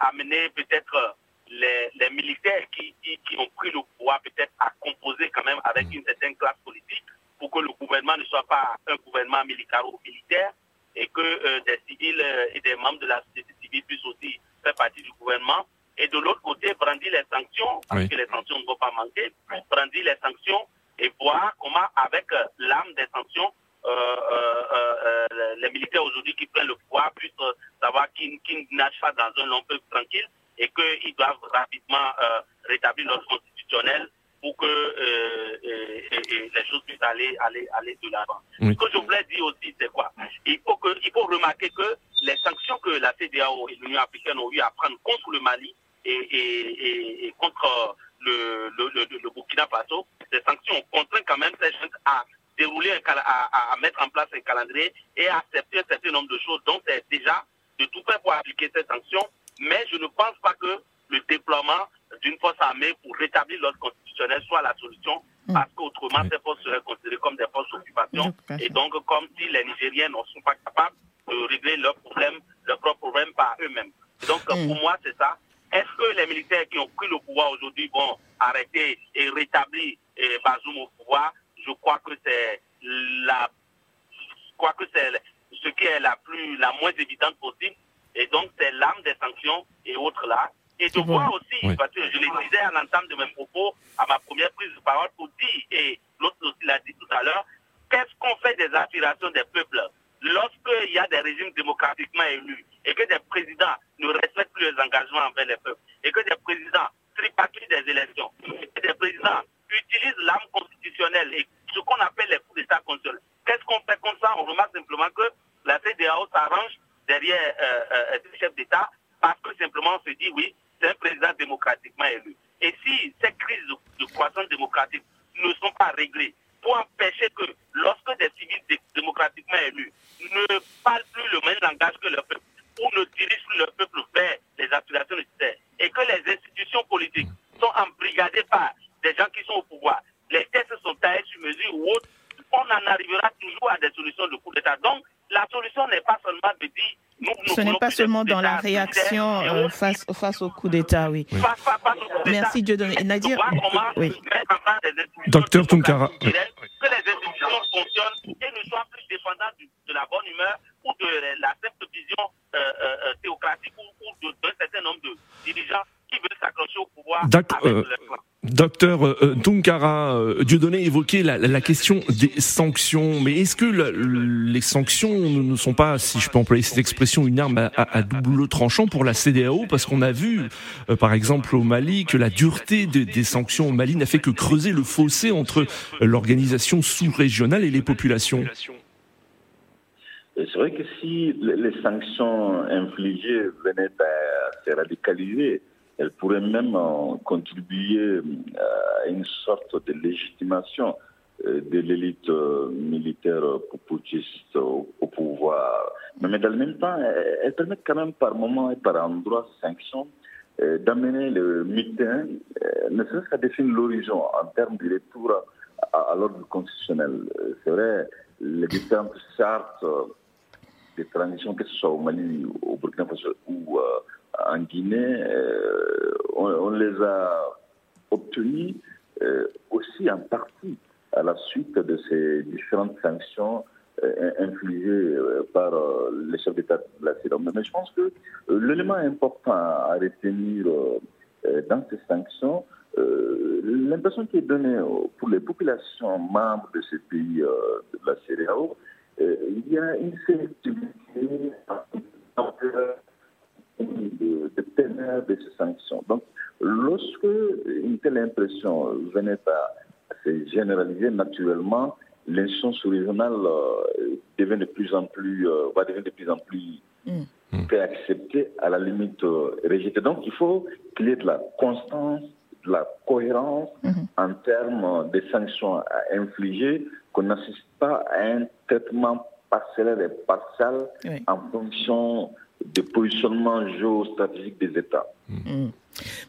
amener peut-être les, militaires qui, ont pris le pouvoir peut-être à composer quand même avec une certaine classe politique pour que le gouvernement militaro-militaire et que des civils et des membres de la société civile puissent aussi faire partie du gouvernement. Et de l'autre côté, brandir les sanctions, parce que les sanctions ne vont pas manquer, brandir les sanctions et voir comment, avec l'âme des sanctions, les militaires aujourd'hui qui prennent le pouvoir puissent savoir qu'ils nagent pas dans un long peu tranquille et qu'ils doivent rapidement rétablir l'ordre constitutionnel pour que euh, les choses puissent aller, aller, aller de l'avant. Ce que je voulais dire aussi, c'est quoi? Il faut, que, il faut remarquer que les sanctions que la CDAO et l'Union africaine ont eu à prendre contre le Mali et, contre le, le, le, Burkina Faso, ces sanctions ont contraint quand même ces gens à dérouler, un, à, à, mettre en place un calendrier et à accepter un certain nombre de choses. Donc, c'est déjà de tout faire pour appliquer ces sanctions, mais je ne pense pas que le déploiement d'une force armée pour rétablir l'ordre constitutionnel soit la solution, mm. parce qu'autrement, ces forces seraient considérées comme des forces d'occupation. Et donc, comme si les Nigériens ne sont pas capables de régler leurs problèmes, leurs propres problèmes par eux-mêmes. Donc, mm. pour moi, c'est ça. Est-ce que les militaires qui ont pris le pouvoir aujourd'hui vont arrêter et rétablir et Bazoum au pouvoir Je crois que c'est la, je crois que c'est ce qui est la plus, la moins évidente possible. Et donc, c'est l'arme des sanctions et autres là et de voir aussi, parce que je le disais à l'entame de mes propos, à ma première prise de parole, pour dire, et l'autre aussi l'a dit tout à l'heure, qu'est-ce qu'on fait des aspirations des peuples lorsqu'il y a des régimes démocratiquement élus et que des présidents ne respectent plus les engagements envers les peuples et que des présidents tripatouillent des élections et que des présidents utilisent l'arme constitutionnelle et ce qu'on appelle les coups d'État constitutionnels. Qu'est-ce qu'on fait comme ça On remarque simplement que la CDAO s'arrange derrière euh, euh, des chefs d'État parce que simplement on se dit oui, c'est un président démocratiquement élu. Et si ces crises de, croissance démocratique ne sont pas réglées, pour empêcher que lorsque des civils démocratiquement élus ne parlent plus le même langage que le peuple, ou ne dirigent plus le peuple vers les aspirations nécessaires, et que les institutions politiques sont embrigadées par des gens qui sont au pouvoir, les tests sont taillés sur mesure ou autres, on en arrivera toujours à des solutions de coup d'État. Donc, la solution n'est pas seulement de dire ce n'est pas seulement dans la réaction euh, face, face au coup d'État, oui. Merci Dieu donné. Nadir, oui. Docteur Tunkara. Que les institutions fonctionnent et ne soient plus dépendantes de la bonne humeur ou de la simple vision euh, euh, théocratique ou, d'un certain nombre de dirigeants qui veulent s'accrocher au pouvoir. Avec Docteur euh, Tunkara, euh, Dieudonné évoquait la, la, question des sanctions, mais est-ce que les sanctions ne sont pas, si je peux employer cette expression, une arme à, double tranchant pour la CDAO Parce qu'on a vu, euh, par exemple au Mali, que la dureté des sanctions au Mali n'a fait que creuser le fossé entre l'organisation sous-régionale et les populations. C'est vrai que si les sanctions infligées venaient à se radicaliser, elle pourrait même euh, contribuer euh, à une sorte de légitimation euh, de l'élite militaire populiste au, pouvoir. Mais, dans le même temps, elle, permet quand même par moments et par endroits sanctions d'amener le mitin, ne serait-ce qu'à définir l'horizon en termes de retour à, l'ordre constitutionnel. C'est vrai, les différentes chartes de transition, que ce soit au Mali, au Burkina Faso ou en Guinée, euh, on, les a obtenus euh, aussi en partie à la suite de ces différentes sanctions euh, infligées par les chefs d'État de la Syrie. Mais je pense que l'élément important à retenir dans ces sanctions, l'impression qui est donnée pour les populations membres de ces pays de la CEDEAO, il y a une sélectivité de, de teneur de ces sanctions. Donc, lorsque une telle impression venait à se généraliser naturellement, l'instance sous-régionale euh, devient de plus en plus, euh, va devenir de plus en plus mmh. accepter, à la limite euh. Donc, il faut qu'il y ait de la constance, de la cohérence mmh. en termes de sanctions à infliger, qu'on n'assiste pas à un traitement parcellaire et partiel en fonction des positionnements géostratégiques des États. Mm.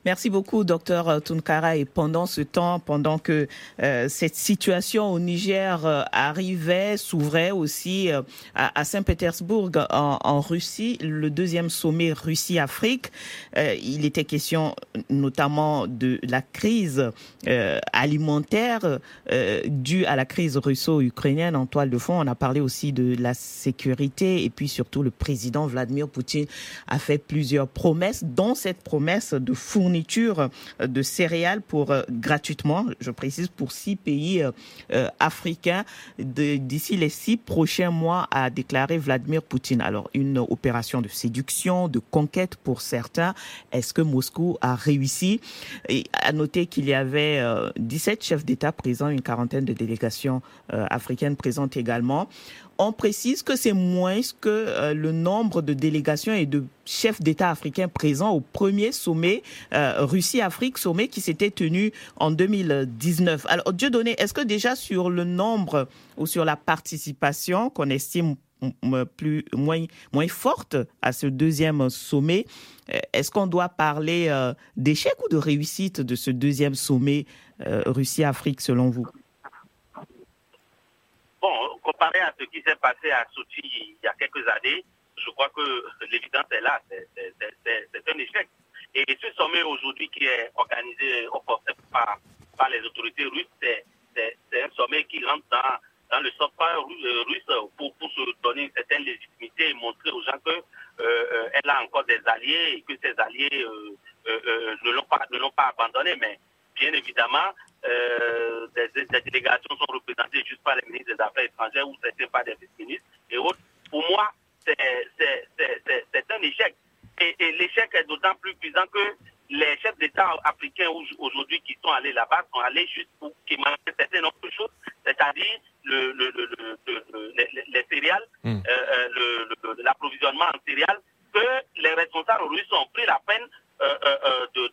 Merci beaucoup, docteur Tunkara. Et pendant ce temps, pendant que euh, cette situation au Niger euh, arrivait, s'ouvrait aussi euh, à, Saint-Pétersbourg, en, Russie, le deuxième sommet Russie-Afrique, il était question notamment de la crise alimentaire due à la crise russo-ukrainienne en toile de fond. On a parlé aussi de la sécurité et puis surtout le président Vladimir Poutine a fait plusieurs promesses, dont cette promesse de fourniture de céréales pour euh, gratuitement, je précise, pour six pays euh, euh, africains d'ici les six prochains mois, a déclaré Vladimir Poutine. Alors, une opération de séduction, de conquête pour certains. Est-ce que Moscou a réussi? Et à noter qu'il y avait 17 chefs d'État présents, une quarantaine de délégations africaines présentes également on précise que c'est moins que euh, le nombre de délégations et de chefs d'État africains présents au premier sommet euh, Russie-Afrique, sommet qui s'était tenu en 2019. Alors, Dieudonné, est-ce que déjà sur le nombre ou sur la participation qu'on estime plus moins moins forte à ce deuxième sommet. Euh, est-ce qu'on doit parler d'échec ou de réussite de ce deuxième sommet Russie-Afrique selon vous? Comparé à ce qui s'est passé à Sochi il y a quelques années, je crois que l'évidence est là, c'est un échec. Et ce sommet aujourd'hui qui est organisé par, par les autorités russes, c'est un sommet qui rentre dans, dans le soft russe pour, pour, se donner une certaine légitimité et montrer aux gens qu'elle euh, euh, a encore des alliés et que ces alliés euh, ne l'ont pas, pas abandonné. Mais bien évidemment, euh, des, délégations sont représentées juste par les ministres des Affaires étrangères ou certains par des vice-ministres et autres. Pour moi, c'est un échec. Et, l'échec est d'autant plus puissant que les chefs d'État africains aujourd'hui qui sont allés là-bas sont allés juste pour quémander certaines autres choses, c'est-à-dire le, les, céréales, hmm. euh, euh, l'approvisionnement en céréales, que les responsables russes ont pris la peine de,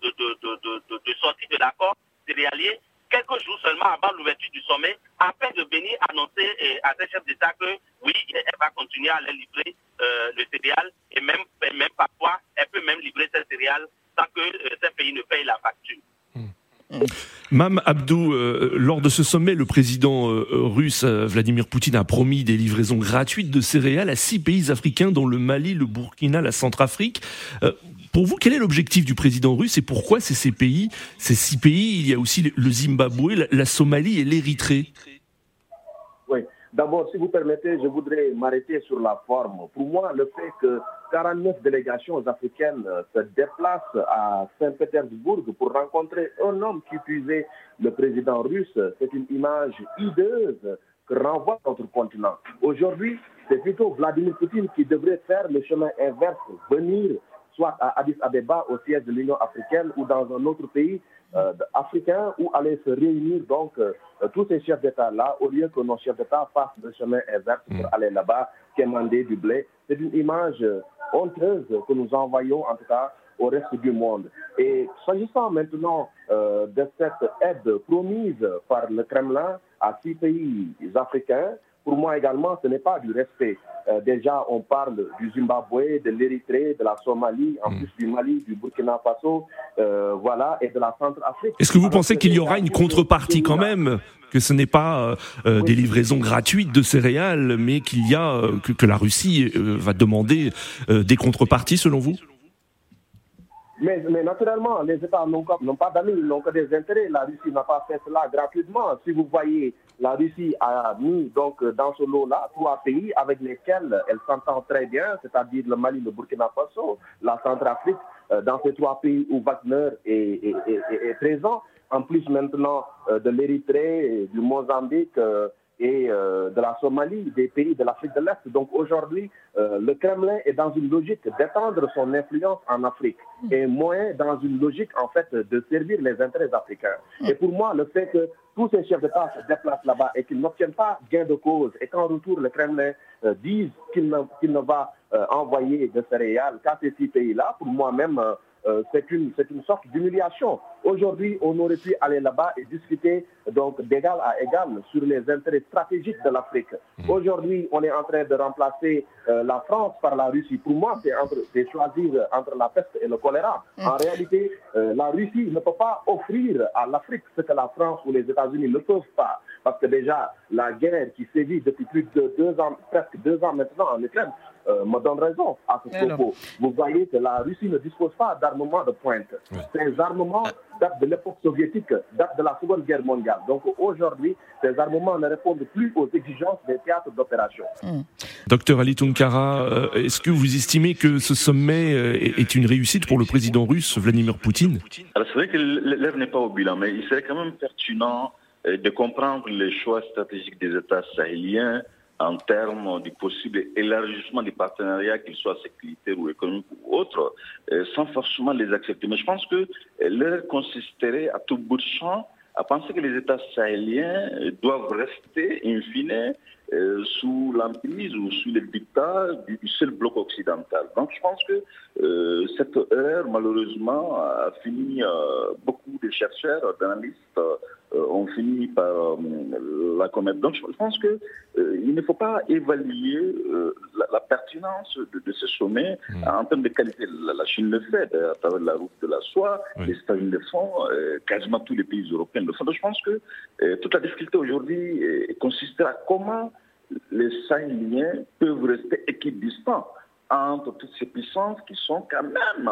de, sortir de l'accord céréalier quelques jours seulement avant l'ouverture du sommet, afin de venir annoncer à ces chefs d'État que oui, elle va continuer à leur livrer euh, le céréal et même, parfois, elle peut même livrer ces céréales sans que euh, ces pays ne payent la facture. Mam Abdou, euh, lors de ce sommet, le président russe Vladimir Poutine a promis des livraisons gratuites de céréales à six pays africains, dont le Mali, le Burkina, la Centrafrique. Pour vous, quel est l'objectif du président russe et pourquoi c'est ces pays, ces six pays Il y a aussi le Zimbabwe, la, Somalie et l'Érythrée? Oui. D'abord, si vous permettez, je voudrais m'arrêter sur la forme. Pour moi, le fait que 49 délégations africaines euh, se déplacent à Saint-Pétersbourg pour rencontrer un homme qui puisait le président russe, c'est une image hideuse que renvoie notre continent. Aujourd'hui, c'est plutôt Vladimir Poutine qui devrait faire le chemin inverse, venir soit à Addis Abeba, au siège de l'Union africaine, ou dans un autre pays euh, africain, où allaient se réunir donc euh, tous ces chefs d'État-là, au lieu que nos chefs d'État fassent le chemin inverse pour mm. aller là-bas, quémander du blé. C'est une image honteuse que nous envoyons, en tout cas, au reste du monde. Et s'agissant maintenant euh, de cette aide promise par le Kremlin à six pays africains, pour moi également, ce n'est pas du respect. Euh, déjà, on parle du Zimbabwe, de l'Érythrée, de la Somalie, en hmm. plus du Mali, du Burkina Faso, euh, voilà, et de la Centrafrique. Est-ce que vous pensez qu'il y aura une contrepartie quand même que ce n'est pas euh, des livraisons gratuites de céréales, mais qu'il y a que, que, la Russie va demander des contreparties selon vous? Mais, mais, naturellement, les États n'ont pas d'amis, n'ont que des intérêts. La Russie n'a pas fait cela gratuitement. Si vous voyez, la Russie a mis donc dans ce lot-là trois pays avec lesquels elle s'entend très bien, c'est-à-dire le Mali, le Burkina Faso, la Centrafrique, euh, dans ces trois pays où Wagner est présent. En plus maintenant euh, de l'Érythrée, du Mozambique, euh, et euh, de la Somalie, des pays de l'Afrique de l'Est. Donc aujourd'hui, euh, le Kremlin est dans une logique d'étendre son influence en Afrique et moins dans une logique en fait de servir les intérêts africains. Et pour moi, le fait que tous ces chefs d'État se déplacent là-bas et qu'ils n'obtiennent pas gain de cause et qu'en retour le Kremlin euh, dise qu'il ne, ne, va envoyer de céréales qu'à ces six pays-là, pour moi-même, euh, c'est une, une sorte d'humiliation. Aujourd'hui, on aurait pu aller là-bas et discuter donc d'égal à égal sur les intérêts stratégiques de l'Afrique. Mmh. Aujourd'hui, on est en train de remplacer euh, la France par la Russie. Pour moi, c'est choisir entre la peste et le choléra. Mmh. En réalité, euh, la Russie ne peut pas offrir à l'Afrique ce que la France ou les États-Unis ne peuvent pas. Parce que déjà, la guerre qui sévit depuis plus de deux ans, presque deux ans maintenant en Ukraine, euh, me donne raison à ce propos. Vous voyez que la Russie ne dispose pas d'armement de pointe. Ces armements datent de l'époque soviétique, datent de la Seconde Guerre mondiale. Donc aujourd'hui, ces armements ne répondent plus aux exigences des théâtres d'opération. Hmm. Docteur Ali Tunkara, euh, est-ce que vous estimez que ce sommet euh, est une réussite pour le président russe Vladimir Poutine? Alors c'est vrai que l'heure n'est pas au bilan, mais il serait quand même pertinent de comprendre les choix stratégiques des États sahéliens en termes du possible élargissement des partenariats, qu'ils soient sécuritaires ou économiques ou autres, euh, sans forcément les accepter. Mais je pense que euh, l'heure consisterait à tout bout de champ à penser que les États sahéliens euh, doivent rester, in fine, sous l'emprise ou sous le dictat du, seul bloc occidental. Donc je pense que cette erreur, malheureusement, a fini beaucoup de chercheurs, d'analystes ont fini par la commettre. Donc je pense euh, il ne faut pas évaluer la, pertinence de, ce sommet hmm. en termes de qualité. La, Chine le fait à travers la route de la soie, les États-Unis le font, quasiment tous les pays européens le font. Donc je pense que toute la difficulté aujourd'hui consiste à comment les Sahéliens peuvent rester équidistants entre toutes ces puissances qui sont quand même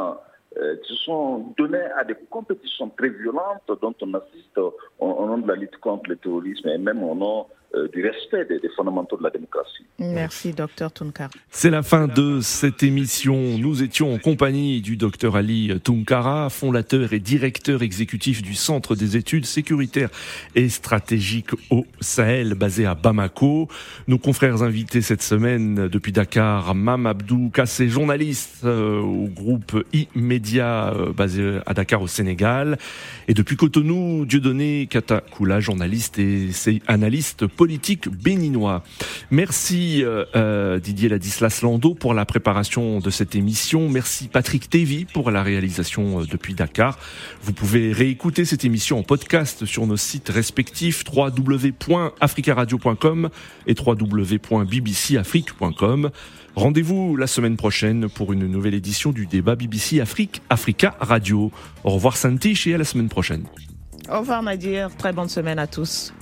euh, qui sont donnés à des compétitions très violentes dont on assiste au nom de la lutte contre le terrorisme et même au nom euh, du respect des, fondamentaux de la démocratie. Merci, docteur Tunkara. C'est la fin de cette émission. Nous étions en compagnie du docteur Ali Tunkara, fondateur et directeur exécutif du Centre des études sécuritaires et stratégiques au Sahel, basé à Bamako. Nos confrères invités cette semaine depuis Dakar, Mam Abdou Kassé, journaliste euh, au groupe e-Media euh, basé à Dakar au Sénégal. Et depuis Cotonou, Dieudonné Katakula, journaliste et analyste politique politique béninois. Merci euh, euh, Didier Ladislas Lando pour la préparation de cette émission. Merci Patrick Tevy pour la réalisation euh, depuis Dakar. Vous pouvez réécouter cette émission en podcast sur nos sites respectifs www.africaradio.com et www.bbcafrique.com. Rendez-vous la semaine prochaine pour une nouvelle édition du débat BBC Afrique Africa Radio. Au revoir Santiche et à la semaine prochaine. Au revoir Nadir, très bonne semaine à tous.